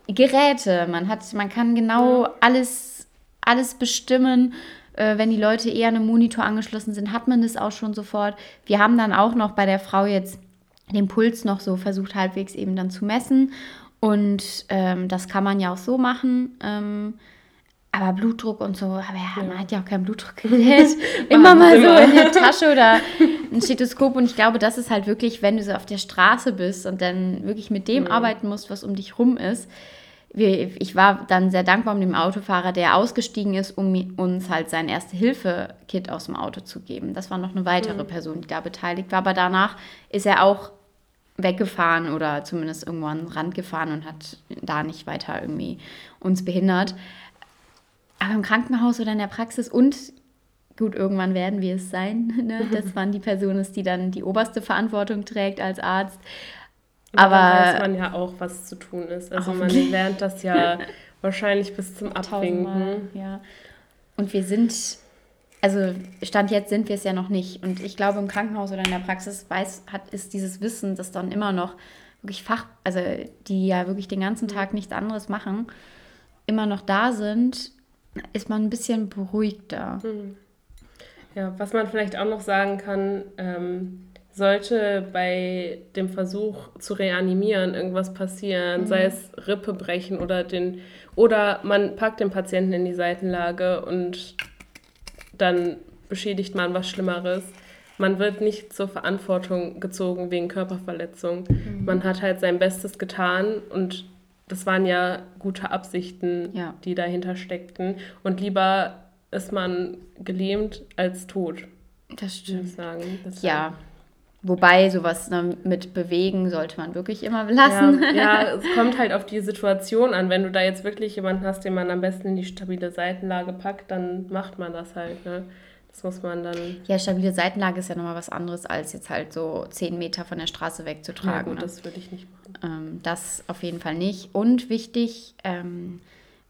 Geräte. Man hat, man kann genau alles, alles bestimmen. Äh, wenn die Leute eher an einem Monitor angeschlossen sind, hat man das auch schon sofort. Wir haben dann auch noch bei der Frau jetzt den Puls noch so versucht, halbwegs eben dann zu messen. Und ähm, das kann man ja auch so machen. Ähm, aber Blutdruck und so, aber ja, man hat ja auch kein Blutdruckgerät. [laughs] immer mal so in der Tasche oder [laughs] ein Stethoskop. Und ich glaube, das ist halt wirklich, wenn du so auf der Straße bist und dann wirklich mit dem mhm. arbeiten musst, was um dich rum ist. Ich war dann sehr dankbar um den Autofahrer, der ausgestiegen ist, um uns halt sein Erste-Hilfe-Kit aus dem Auto zu geben. Das war noch eine weitere mhm. Person, die da beteiligt war. Aber danach ist er auch weggefahren oder zumindest irgendwo an den Rand gefahren und hat da nicht weiter irgendwie uns behindert. Aber im Krankenhaus oder in der Praxis und gut, irgendwann werden wir es sein. [laughs] Ne? Das waren die Personen, die dann die oberste Verantwortung trägt als Arzt. Und aber weiß man ja auch, was zu tun ist. Also man lernt das ja [laughs] wahrscheinlich bis zum Abwinken. Ja. Und wir sind, also Stand jetzt sind wir es ja noch nicht. Und ich glaube, im Krankenhaus oder in der Praxis weiß, hat, ist dieses Wissen, das dann immer noch wirklich Fach, also die ja wirklich den ganzen Tag nichts anderes machen, immer noch da sind, ist man ein bisschen beruhigter. Hm. Ja, was man vielleicht auch noch sagen kann, ähm, sollte bei dem Versuch zu reanimieren irgendwas passieren, mhm. sei es Rippe brechen oder den oder man packt den Patienten in die Seitenlage und dann beschädigt man was Schlimmeres. Man wird nicht zur Verantwortung gezogen wegen Körperverletzung. Mhm. Man hat halt sein Bestes getan und das waren ja gute Absichten, ja. die dahinter steckten. Und lieber ist man gelähmt als tot. Das stimmt. Sagen. Das ja. Wobei sowas mit bewegen sollte man wirklich immer lassen. Ja, [laughs] ja, es kommt halt auf die Situation an. Wenn du da jetzt wirklich jemanden hast, den man am besten in die stabile Seitenlage packt, dann macht man das halt. Ne? Das muss man dann. Ja, stabile Seitenlage ist ja nochmal was anderes, als jetzt halt so zehn Meter von der Straße wegzutragen. Ja, gut, ne? das würde ich nicht machen. Ähm, das auf jeden Fall nicht. Und wichtig, ähm,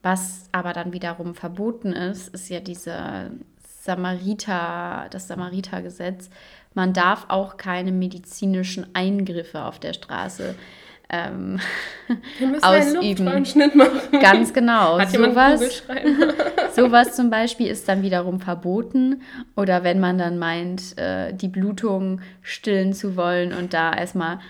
was aber dann wiederum verboten ist, ist ja diese Samariter, das Samaritergesetz. Man darf auch keine medizinischen Eingriffe auf der Straße ähm, [laughs] ausüben. Machen. Ganz genau. Hat sowas, [laughs] sowas zum Beispiel ist dann wiederum verboten. Oder wenn man dann meint, äh, die Blutung stillen zu wollen und da erstmal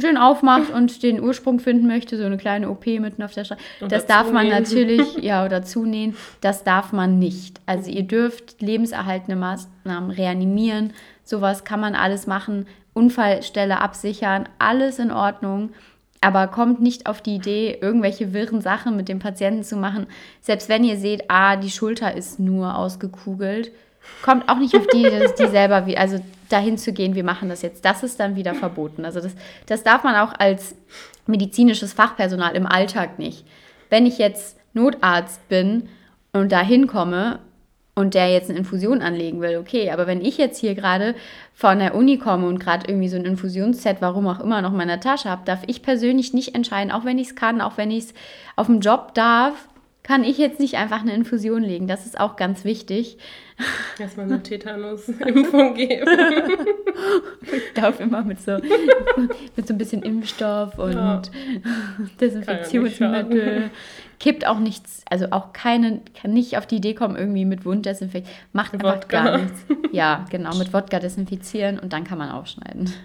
schön aufmacht und den Ursprung finden möchte, so eine kleine OP mitten auf der Straße. Das darf man natürlich, [laughs] ja, oder zunähen, das darf man nicht. Also ihr dürft lebenserhaltende Maßnahmen reanimieren, sowas kann man alles machen, Unfallstelle absichern, alles in Ordnung. Aber kommt nicht auf die Idee, irgendwelche wirren Sachen mit dem Patienten zu machen. Selbst wenn ihr seht, ah, die Schulter ist nur ausgekugelt, kommt auch nicht auf die, [laughs] die selber, wie, also dahin zu gehen, wir machen das jetzt. Das ist dann wieder verboten. Also das, das darf man auch als medizinisches Fachpersonal im Alltag nicht. Wenn ich jetzt Notarzt bin und da hinkomme und der jetzt eine Infusion anlegen will, okay, aber wenn ich jetzt hier gerade von der Uni komme und gerade irgendwie so ein Infusionsset, warum auch immer, noch in meiner Tasche habe, darf ich persönlich nicht entscheiden, auch wenn ich es kann, auch wenn ich es auf dem Job darf, kann ich jetzt nicht einfach eine Infusion legen. Das ist auch ganz wichtig. Erstmal eine Tetanus-Impfung geben. ich darf immer mit so, mit so ein bisschen Impfstoff und ja. Desinfektionsmittel. Kippt auch nichts, also auch keine, kann nicht auf die Idee kommen, irgendwie mit Wunddesinfektion. Macht einfach Wodka. gar nichts. Ja, genau, [laughs] mit Wodka desinfizieren und dann kann man aufschneiden. [laughs]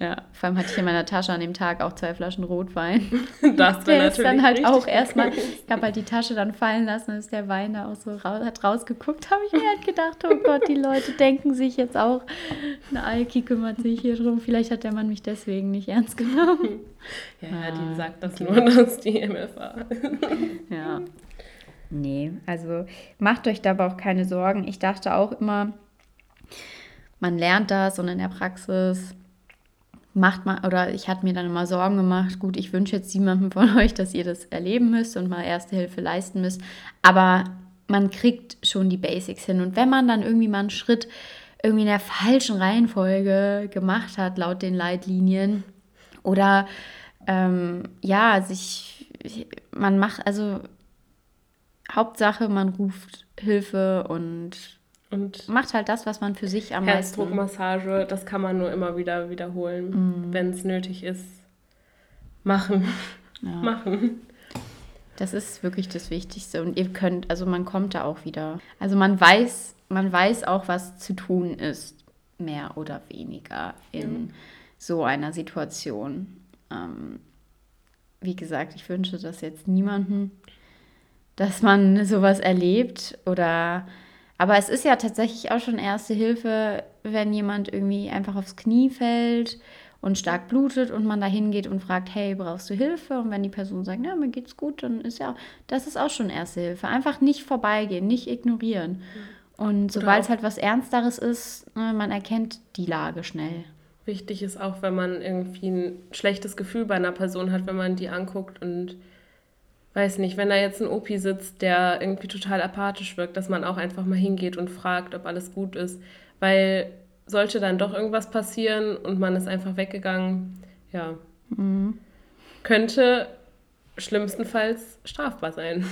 Ja, vor allem hatte ich in meiner Tasche an dem Tag auch zwei Flaschen Rotwein. [laughs] Das der ist dann halt auch erstmal, ich habe halt die Tasche dann fallen lassen, ist der Wein da auch so raus, hat rausgeguckt, habe ich mir halt gedacht, oh Gott, die Leute denken sich jetzt auch, eine Alki kümmert sich hier drum, vielleicht hat der Mann mich deswegen nicht ernst genommen. [laughs] Ja, ja die sagt das nur, dass die MFA. [laughs] ja. Nee, also macht euch da aber auch keine Sorgen. Ich dachte auch immer, man lernt das und in der Praxis macht man, oder ich hatte mir dann immer Sorgen gemacht, gut, ich wünsche jetzt niemandem von [laughs] euch, dass ihr das erleben müsst und mal erste Hilfe leisten müsst, aber man kriegt schon die Basics hin. Und wenn man dann irgendwie mal einen Schritt irgendwie in der falschen Reihenfolge gemacht hat, laut den Leitlinien, oder ähm, ja, sich, man macht, also Hauptsache, man ruft Hilfe und und macht halt das, was man für sich am meisten. Herzdruckmassage, das kann man nur immer wieder wiederholen, mm. wenn es nötig ist. Machen. Ja. [laughs] Machen. Das ist wirklich das Wichtigste. Und ihr könnt, also man kommt da auch wieder. Also man weiß, man weiß auch, was zu tun ist, mehr oder weniger in ja. so einer Situation. Ähm, wie gesagt, ich wünsche das jetzt niemandem, dass man sowas erlebt oder aber es ist ja tatsächlich auch schon erste Hilfe, wenn jemand irgendwie einfach aufs Knie fällt und stark blutet und man da hingeht und fragt, hey, brauchst du Hilfe? Und wenn die Person sagt, ja, mir geht's gut, dann ist ja, das ist auch schon erste Hilfe. Einfach nicht vorbeigehen, nicht ignorieren. Und sobald es halt was Ernsteres ist, ne, man erkennt die Lage schnell. Wichtig ist auch, wenn man irgendwie ein schlechtes Gefühl bei einer Person hat, wenn man die anguckt und weiß nicht, wenn da jetzt ein Opi sitzt, der irgendwie total apathisch wirkt, dass man auch einfach mal hingeht und fragt, ob alles gut ist. Weil sollte dann doch irgendwas passieren und man ist einfach weggegangen, ja, mhm. könnte schlimmstenfalls strafbar sein.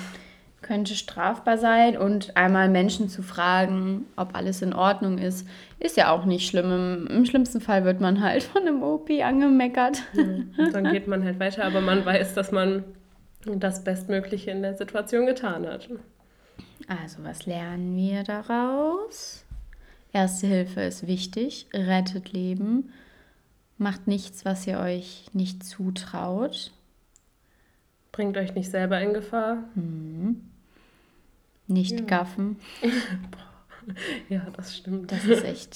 Könnte strafbar sein und einmal Menschen zu fragen, ob alles in Ordnung ist, ist ja auch nicht schlimm. Im, im schlimmsten Fall wird man halt von einem OP angemeckert. Ja, dann geht man halt weiter, aber man weiß, dass man das Bestmögliche in der Situation getan hat. Also, was lernen wir daraus? Erste Hilfe ist wichtig, rettet Leben, macht nichts, was ihr euch nicht zutraut. Bringt euch nicht selber in Gefahr. Mhm. Nicht ja. gaffen. [laughs] ja, das stimmt. Das ist echt.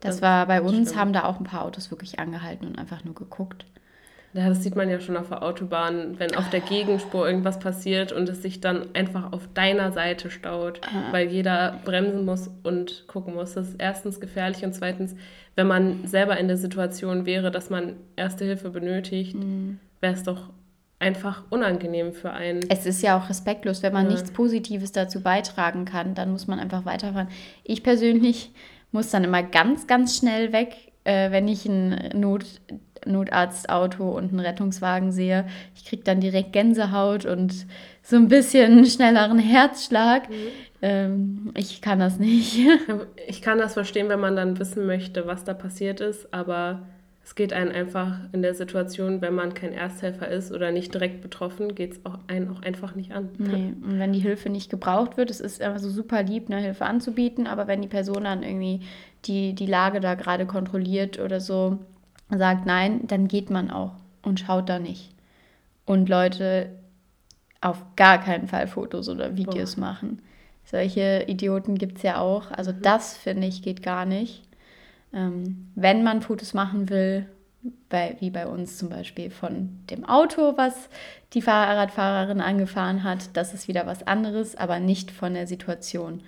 Das, das war bei uns, stimmt. haben da auch ein paar Autos wirklich angehalten und einfach nur geguckt. Ja, das sieht man ja schon auf der Autobahn, wenn auf der Gegenspur irgendwas passiert und es sich dann einfach auf deiner Seite staut, ah. weil jeder bremsen muss und gucken muss. Das ist erstens gefährlich und zweitens, wenn man selber in der Situation wäre, dass man Erste Hilfe benötigt, mhm. wäre es doch einfach unangenehm für einen. Es ist ja auch respektlos, wenn man ja. nichts Positives dazu beitragen kann, dann muss man einfach weiterfahren. Ich persönlich muss dann immer ganz, ganz schnell weg, äh, wenn ich einen Not, Notarztauto und einen Rettungswagen sehe. Ich kriege dann direkt Gänsehaut und so ein bisschen [laughs] schnelleren Herzschlag. Mhm. Ähm, ich kann das nicht. ich kann das verstehen, wenn man dann wissen möchte, was da passiert ist, aber es geht einen einfach in der Situation, wenn man kein Ersthelfer ist oder nicht direkt betroffen, geht es auch einen auch einfach nicht an. Nee, und wenn die Hilfe nicht gebraucht wird, es ist immer so super lieb, eine Hilfe anzubieten, aber wenn die Person dann irgendwie die, die Lage da gerade kontrolliert oder so sagt nein, dann geht man auch und schaut da nicht. Und Leute auf gar keinen Fall Fotos oder Videos Boah. machen. Solche Idioten gibt es ja auch. Also mhm. das, finde ich, geht gar nicht. Ähm, wenn man Fotos machen will, bei, wie bei uns zum Beispiel von dem Auto, was die Fahrradfahrerin angefahren hat, das ist wieder was anderes, aber nicht von der Situation.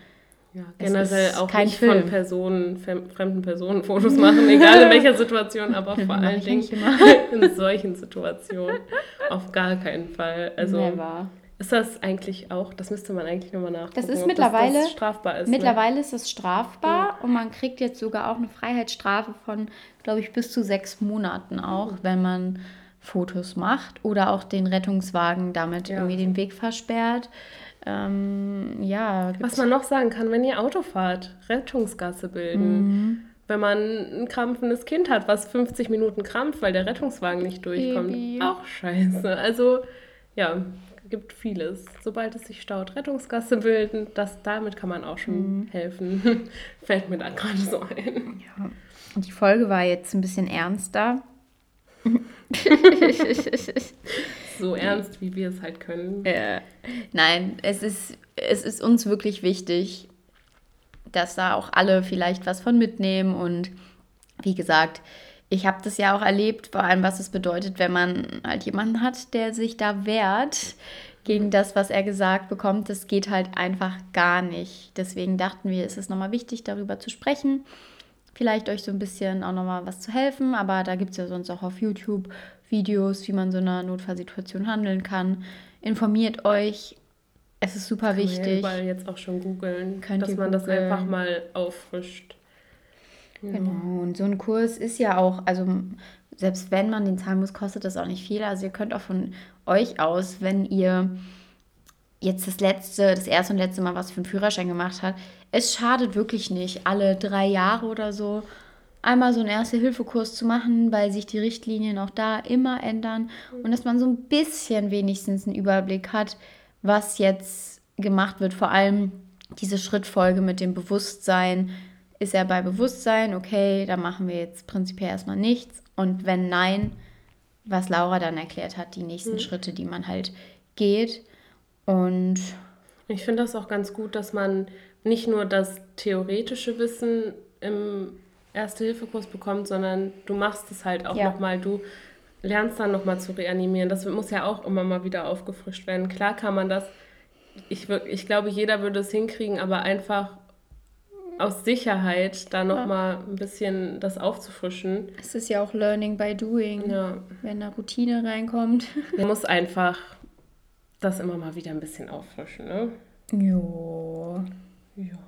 Ja, generell auch nicht Film. von Personen, fremden Personen Fotos machen, egal in [laughs] welcher Situation, aber vor allen Dingen [laughs] in solchen Situationen auf gar keinen Fall. Also Never. Ist das eigentlich auch, das müsste man eigentlich nochmal nachgucken, das ist mittlerweile, das strafbar ist. Ne? Mittlerweile ne? ist es strafbar ja. und man kriegt jetzt sogar auch eine Freiheitsstrafe von, glaube ich, bis zu sechs Monaten auch, mhm. wenn man Fotos macht oder auch den Rettungswagen damit ja. irgendwie den Weg versperrt. Ähm, ja. Was man noch sagen kann, wenn ihr Auto fahrt, Rettungsgasse bilden. Mhm. Wenn man ein krampfendes Kind hat, was 50 Minuten krampft, weil der Rettungswagen nicht durchkommt, Baby. auch scheiße. Also ja, gibt vieles. Sobald es sich staut, Rettungsgasse bilden, das, damit kann man auch schon mhm. helfen. [laughs] Fällt mir da gerade so ein. Ja. Und die Folge war jetzt ein bisschen ernster. [laughs] so ernst, wie wir es halt können. Ja. Nein, es ist, es ist uns wirklich wichtig, dass da auch alle vielleicht was von mitnehmen. Und wie gesagt, ich habe das ja auch erlebt, vor allem was es bedeutet, wenn man halt jemanden hat, der sich da wehrt gegen das, was er gesagt bekommt. Das geht halt einfach gar nicht. Deswegen dachten wir, es ist nochmal wichtig, darüber zu sprechen. Vielleicht euch so ein bisschen auch nochmal was zu helfen, aber da gibt es ja sonst auch auf YouTube Videos, wie man so einer Notfallsituation handeln kann. Informiert euch. Es ist super kann wichtig. Ja überall jetzt auch schon googeln, dass man googlen. das einfach mal auffrischt. Genau, und so ein Kurs ist ja auch, also selbst wenn man den zahlen muss, kostet das auch nicht viel. Also ihr könnt auch von euch aus, wenn ihr jetzt das letzte, das erste und letzte Mal was für einen Führerschein gemacht habt, es schadet wirklich nicht, alle drei Jahre oder so einmal so einen Erste-Hilfe-Kurs zu machen, weil sich die Richtlinien auch da immer ändern und dass man so ein bisschen wenigstens einen Überblick hat, was jetzt gemacht wird. Vor allem diese Schrittfolge mit dem Bewusstsein, ist er bei Bewusstsein, okay, da machen wir jetzt prinzipiell erstmal nichts. Und wenn nein, was Laura dann erklärt hat, die nächsten mhm. Schritte, die man halt geht. Und ich finde das auch ganz gut, dass man nicht nur das theoretische Wissen im Erste-Hilfe-Kurs bekommt, sondern du machst es halt auch ja. nochmal. Du lernst dann nochmal zu reanimieren. Das muss ja auch immer mal wieder aufgefrischt werden. Klar kann man das, ich, ich glaube, jeder würde es hinkriegen, aber einfach aus Sicherheit da nochmal ja. ein bisschen das aufzufrischen. Es ist ja auch Learning by Doing, ja. wenn eine Routine reinkommt. Man muss einfach das immer mal wieder ein bisschen auffrischen, ne? Jo. Ja,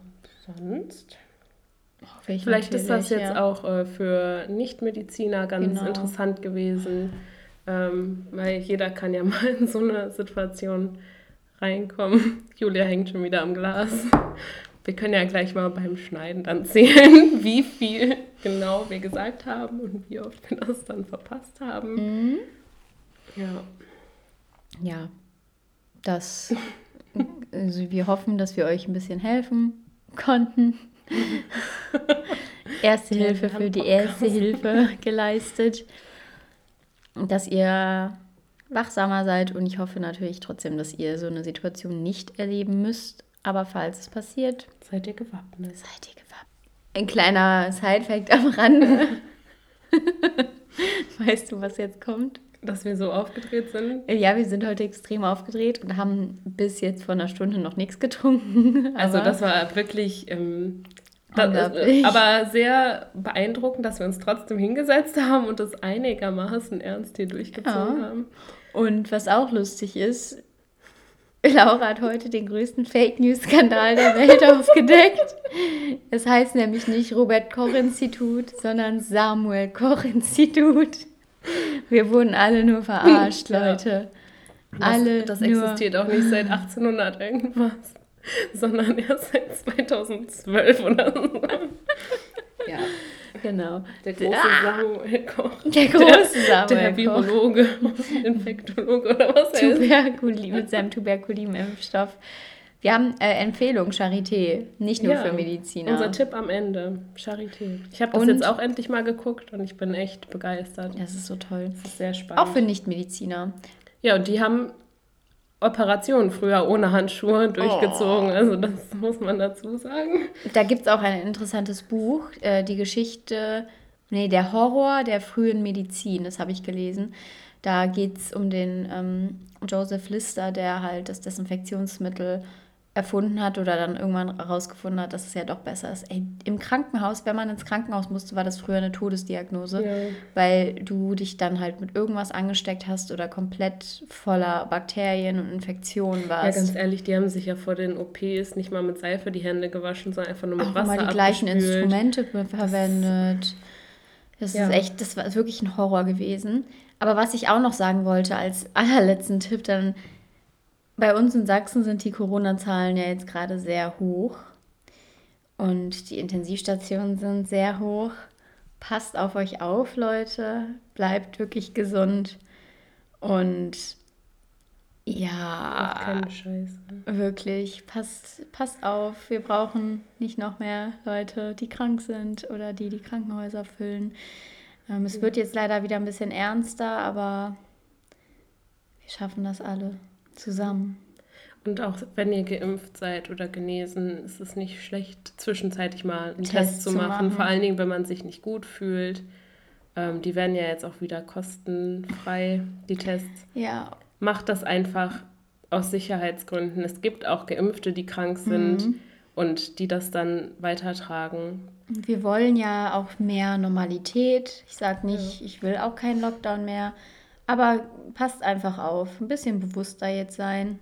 sonst? Vielleicht ist das jetzt ja. auch äh, für Nichtmediziner ganz genau. interessant gewesen, ähm, weil jeder kann ja [laughs] mal in so eine Situation reinkommen. [laughs] Julia hängt schon wieder am Glas. Wir können ja gleich mal beim Schneiden dann [laughs] zählen, wie viel genau wir gesagt haben und wie oft wir das dann verpasst haben. Mhm. Ja. Ja, das. Also wir hoffen, dass wir euch ein bisschen helfen konnten. [laughs] erste ja, Hilfe für die erste Hilfe [laughs] geleistet. Dass ihr wachsamer seid und ich hoffe natürlich trotzdem, dass ihr so eine Situation nicht erleben müsst. Aber falls es passiert, seid ihr gewappnet. Seid ihr gewappnet. Ein kleiner Sidefact am Rande. [laughs] weißt du, was jetzt kommt? Dass wir so aufgedreht sind? Ja, wir sind heute extrem aufgedreht und haben bis jetzt vor einer Stunde noch nichts getrunken. [laughs] also das war wirklich ähm, das ist, aber sehr beeindruckend, dass wir uns trotzdem hingesetzt haben und das einigermaßen ernst hier durchgezogen ja. haben. Und was auch lustig ist, Laura hat heute den größten Fake News-Skandal der Welt [laughs] aufgedeckt. Es heißt nämlich nicht Robert Koch-Institut, sondern Samuel Koch-Institut. Wir wurden alle nur verarscht, [laughs] Leute. Ja. Alle das, das existiert auch nicht seit 1800 irgendwas, [laughs] sondern erst seit 2012 oder so. Ja. Genau. Der große ah, Samuel Koch. Der große Samuel Der, der Virologe, [laughs] Infektologe oder was er ist. Mit seinem Tuberkulin-Impfstoff. Wir haben äh, Empfehlung Charité, nicht nur ja, für Mediziner. Unser Tipp am Ende, Charité. Ich habe das und, jetzt auch endlich mal geguckt und ich bin echt begeistert. Das ist so toll. Das ist sehr spannend. Auch für Nichtmediziner. Ja, und die haben Operationen früher ohne Handschuhe durchgezogen. Oh. Also das muss man dazu sagen. Da gibt es auch ein interessantes Buch, äh, die Geschichte, nee, der Horror der frühen Medizin, das habe ich gelesen. Da geht es um den ähm, Joseph Lister, der halt das Desinfektionsmittel erfunden hat oder dann irgendwann herausgefunden hat, dass es ja doch besser ist. Ey, Im Krankenhaus, wenn man ins Krankenhaus musste, war das früher eine Todesdiagnose, ja. weil du dich dann halt mit irgendwas angesteckt hast oder komplett voller Bakterien und Infektionen warst. Ja, ganz ehrlich, die haben sich ja vor den OPs nicht mal mit Seife die Hände gewaschen, sondern einfach nur mit Auch Wasser mal die gleichen Instrumente verwendet. Das ja. ist echt, das war wirklich ein Horror gewesen. Aber was ich auch noch sagen wollte als allerletzten Tipp, dann bei uns in Sachsen sind die Corona-Zahlen ja jetzt gerade sehr hoch und die Intensivstationen sind sehr hoch. Passt auf euch auf, Leute. Bleibt wirklich gesund. Und ja, keine Scheiße. wirklich, passt, passt auf. Wir brauchen nicht noch mehr Leute, die krank sind oder die die Krankenhäuser füllen. Ähm, es wird jetzt leider wieder ein bisschen ernster, aber wir schaffen das alle zusammen. Und auch wenn ihr geimpft seid oder genesen, ist es nicht schlecht, zwischenzeitlich mal einen Test, Test zu, machen. machen. Vor allen Dingen, wenn man sich nicht gut fühlt. Ähm, die werden ja jetzt auch wieder kostenfrei, die Tests. Ja. Macht das einfach aus Sicherheitsgründen. Es gibt auch Geimpfte, die krank sind mhm. und die das dann weitertragen. Wir wollen ja auch mehr Normalität. Ich sage nicht, ja. ich will auch keinen Lockdown mehr. Aber passt einfach auf, ein bisschen bewusster jetzt sein.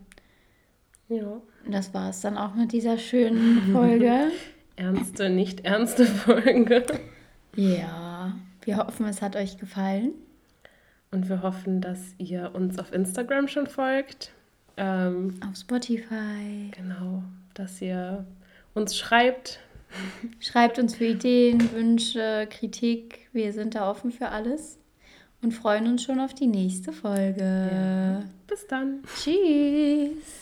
Ja. Das war es dann auch mit dieser schönen Folge. [laughs] ernste, nicht ernste Folge. Ja, wir hoffen, es hat euch gefallen. Und wir hoffen, dass ihr uns auf Instagram schon folgt. Ähm, auf Spotify. Genau, dass ihr uns schreibt. Schreibt uns für Ideen, Wünsche, Kritik. Wir sind da offen für alles und freuen uns schon auf die nächste Folge. Ja. Bis dann. Tschüss.